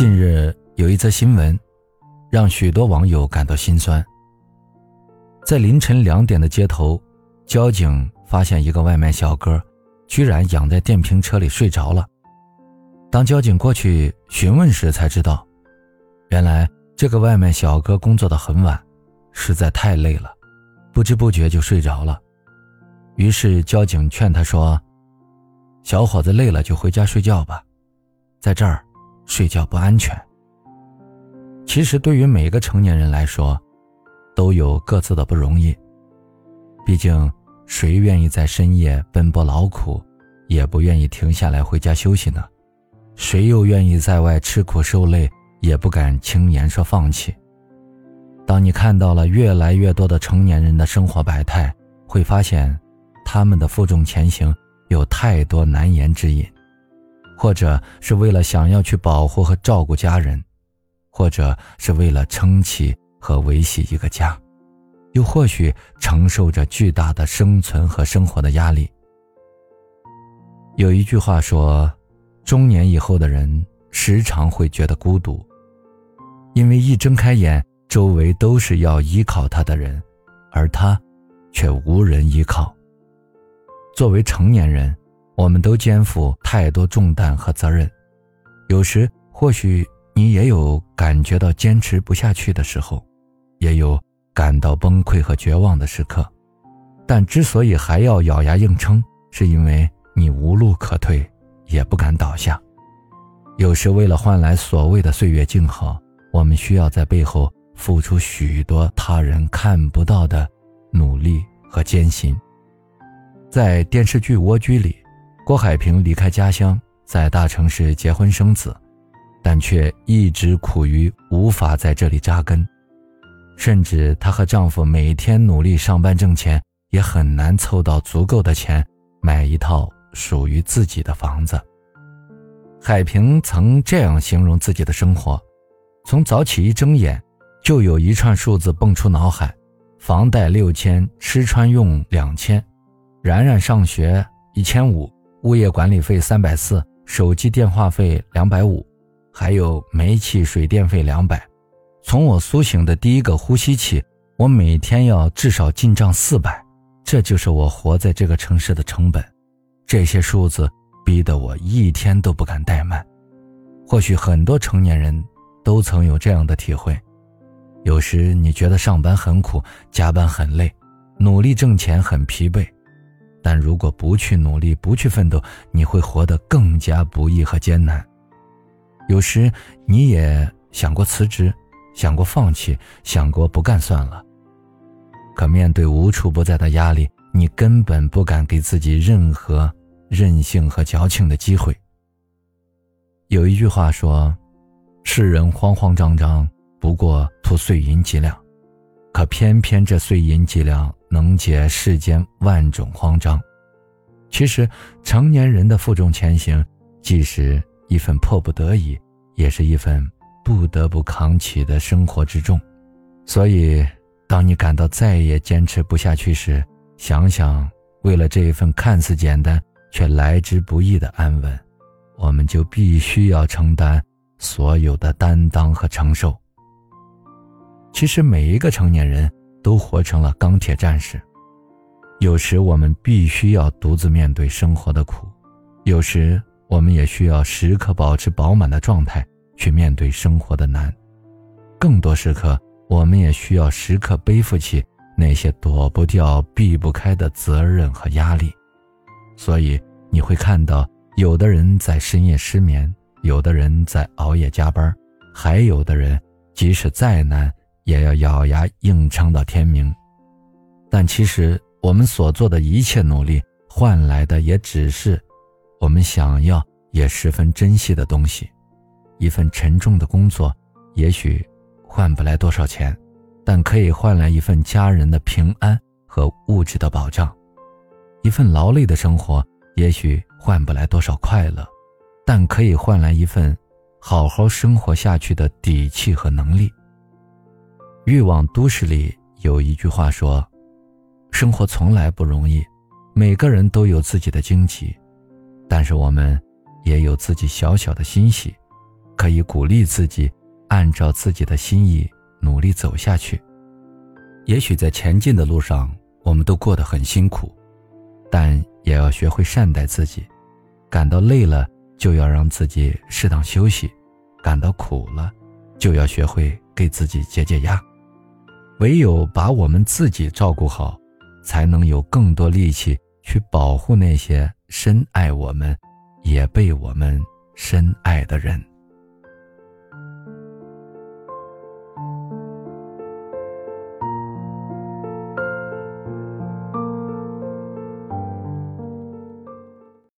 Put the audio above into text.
近日有一则新闻，让许多网友感到心酸。在凌晨两点的街头，交警发现一个外卖小哥，居然仰在电瓶车里睡着了。当交警过去询问时，才知道，原来这个外卖小哥工作的很晚，实在太累了，不知不觉就睡着了。于是交警劝他说：“小伙子，累了就回家睡觉吧，在这儿。”睡觉不安全。其实，对于每个成年人来说，都有各自的不容易。毕竟，谁愿意在深夜奔波劳苦，也不愿意停下来回家休息呢？谁又愿意在外吃苦受累，也不敢轻言说放弃？当你看到了越来越多的成年人的生活百态，会发现，他们的负重前行有太多难言之隐。或者是为了想要去保护和照顾家人，或者是为了撑起和维系一个家，又或许承受着巨大的生存和生活的压力。有一句话说，中年以后的人时常会觉得孤独，因为一睁开眼，周围都是要依靠他的人，而他却无人依靠。作为成年人。我们都肩负太多重担和责任，有时或许你也有感觉到坚持不下去的时候，也有感到崩溃和绝望的时刻，但之所以还要咬牙硬撑，是因为你无路可退，也不敢倒下。有时为了换来所谓的岁月静好，我们需要在背后付出许多他人看不到的努力和艰辛。在电视剧《蜗居》里。郭海平离开家乡，在大城市结婚生子，但却一直苦于无法在这里扎根，甚至她和丈夫每天努力上班挣钱，也很难凑到足够的钱买一套属于自己的房子。海平曾这样形容自己的生活：从早起一睁眼，就有一串数字蹦出脑海，房贷六千，吃穿用两千，然然上学一千五。物业管理费三百四，手机电话费两百五，还有煤气水电费两百。从我苏醒的第一个呼吸起，我每天要至少进账四百，这就是我活在这个城市的成本。这些数字逼得我一天都不敢怠慢。或许很多成年人都曾有这样的体会：有时你觉得上班很苦，加班很累，努力挣钱很疲惫。但如果不去努力，不去奋斗，你会活得更加不易和艰难。有时你也想过辞职，想过放弃，想过不干算了。可面对无处不在的压力，你根本不敢给自己任何任性和矫情的机会。有一句话说：“世人慌慌张张，不过图碎银几两。”可偏偏这碎银几两能解世间万种慌张。其实，成年人的负重前行，既是一份迫不得已，也是一份不得不扛起的生活之重。所以，当你感到再也坚持不下去时，想想，为了这一份看似简单却来之不易的安稳，我们就必须要承担所有的担当和承受。其实每一个成年人都活成了钢铁战士。有时我们必须要独自面对生活的苦，有时我们也需要时刻保持饱满的状态去面对生活的难。更多时刻，我们也需要时刻背负起那些躲不掉、避不开的责任和压力。所以你会看到，有的人在深夜失眠，有的人在熬夜加班，还有的人即使再难。也要咬牙硬撑到天明，但其实我们所做的一切努力，换来的也只是我们想要也十分珍惜的东西。一份沉重的工作，也许换不来多少钱，但可以换来一份家人的平安和物质的保障；一份劳累的生活，也许换不来多少快乐，但可以换来一份好好生活下去的底气和能力。欲望都市里有一句话说：“生活从来不容易，每个人都有自己的荆棘，但是我们也有自己小小的欣喜，可以鼓励自己，按照自己的心意努力走下去。也许在前进的路上，我们都过得很辛苦，但也要学会善待自己。感到累了，就要让自己适当休息；感到苦了，就要学会给自己解解压。唯有把我们自己照顾好，才能有更多力气去保护那些深爱我们、也被我们深爱的人。